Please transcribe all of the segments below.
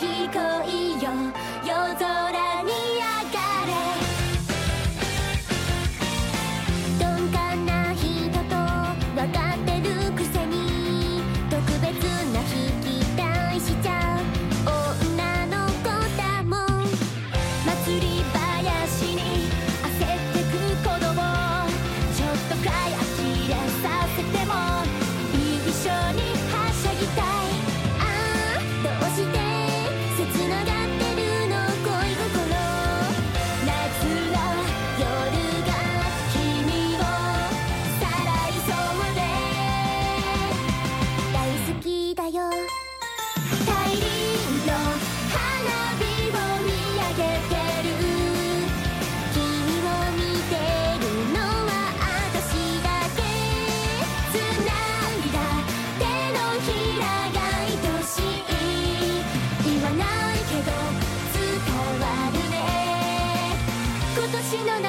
聞こえよ。夜空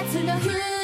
夏の風